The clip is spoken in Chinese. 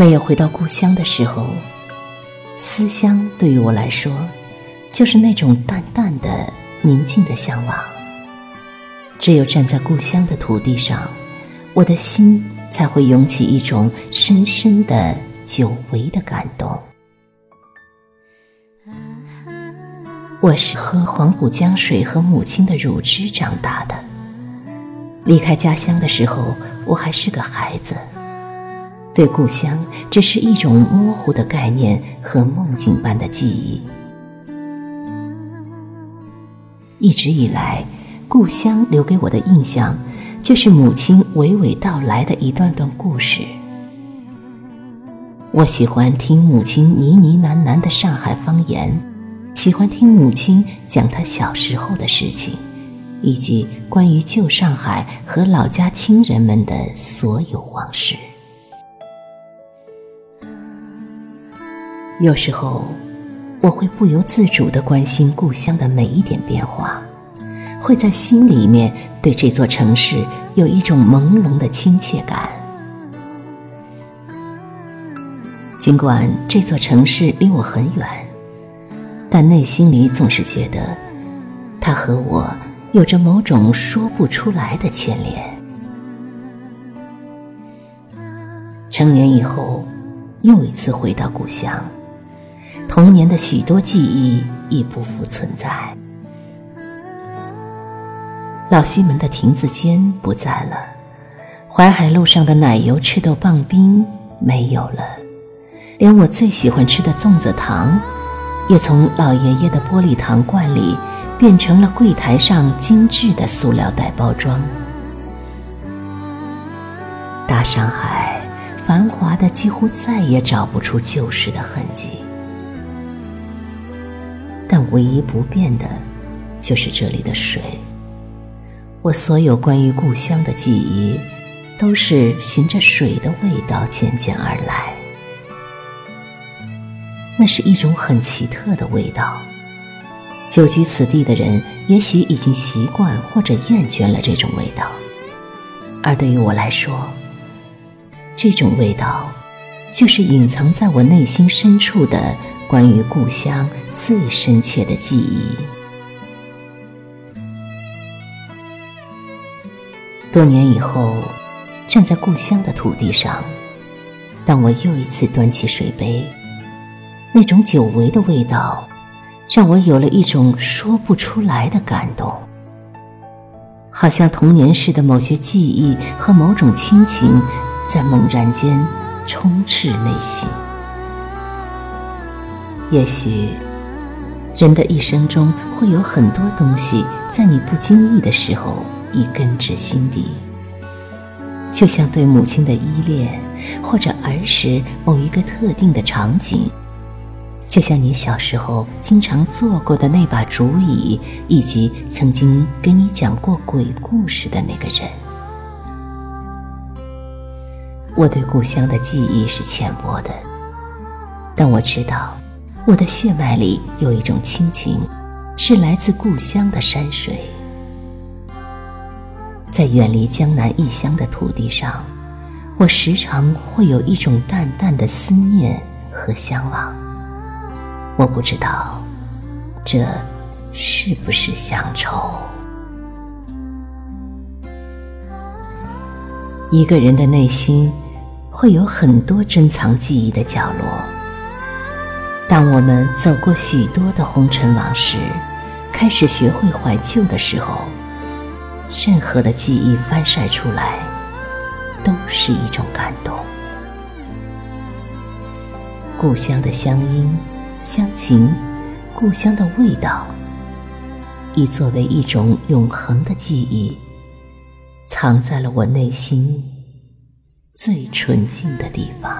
没有回到故乡的时候，思乡对于我来说，就是那种淡淡的、宁静的向往。只有站在故乡的土地上，我的心才会涌起一种深深的、久违的感动。我是喝黄浦江水和母亲的乳汁长大的。离开家乡的时候，我还是个孩子，对故乡只是一种模糊的概念和梦境般的记忆。一直以来，故乡留给我的印象，就是母亲娓娓道来的一段段故事。我喜欢听母亲呢呢喃喃的上海方言。喜欢听母亲讲她小时候的事情，以及关于旧上海和老家亲人们的所有往事。有时候，我会不由自主地关心故乡的每一点变化，会在心里面对这座城市有一种朦胧的亲切感。尽管这座城市离我很远。但内心里总是觉得，它和我有着某种说不出来的牵连。成年以后，又一次回到故乡，童年的许多记忆已不复存在。老西门的亭子间不在了，淮海路上的奶油赤豆棒冰没有了，连我最喜欢吃的粽子糖。也从老爷爷的玻璃糖罐里变成了柜台上精致的塑料袋包装。大上海繁华的几乎再也找不出旧时的痕迹，但唯一不变的，就是这里的水。我所有关于故乡的记忆，都是循着水的味道渐渐而来。那是一种很奇特的味道。久居此地的人也许已经习惯或者厌倦了这种味道，而对于我来说，这种味道就是隐藏在我内心深处的关于故乡最深切的记忆。多年以后，站在故乡的土地上，当我又一次端起水杯。那种久违的味道，让我有了一种说不出来的感动，好像童年时的某些记忆和某种亲情，在猛然间充斥内心。也许，人的一生中会有很多东西，在你不经意的时候已根植心底，就像对母亲的依恋，或者儿时某一个特定的场景。就像你小时候经常坐过的那把竹椅，以及曾经给你讲过鬼故事的那个人。我对故乡的记忆是浅薄的，但我知道，我的血脉里有一种亲情，是来自故乡的山水。在远离江南异乡的土地上，我时常会有一种淡淡的思念和向往。我不知道，这是不是乡愁？一个人的内心会有很多珍藏记忆的角落。当我们走过许多的红尘往事，开始学会怀旧的时候，任何的记忆翻晒出来，都是一种感动。故乡的乡音。乡情，故乡的味道，已作为一种永恒的记忆，藏在了我内心最纯净的地方。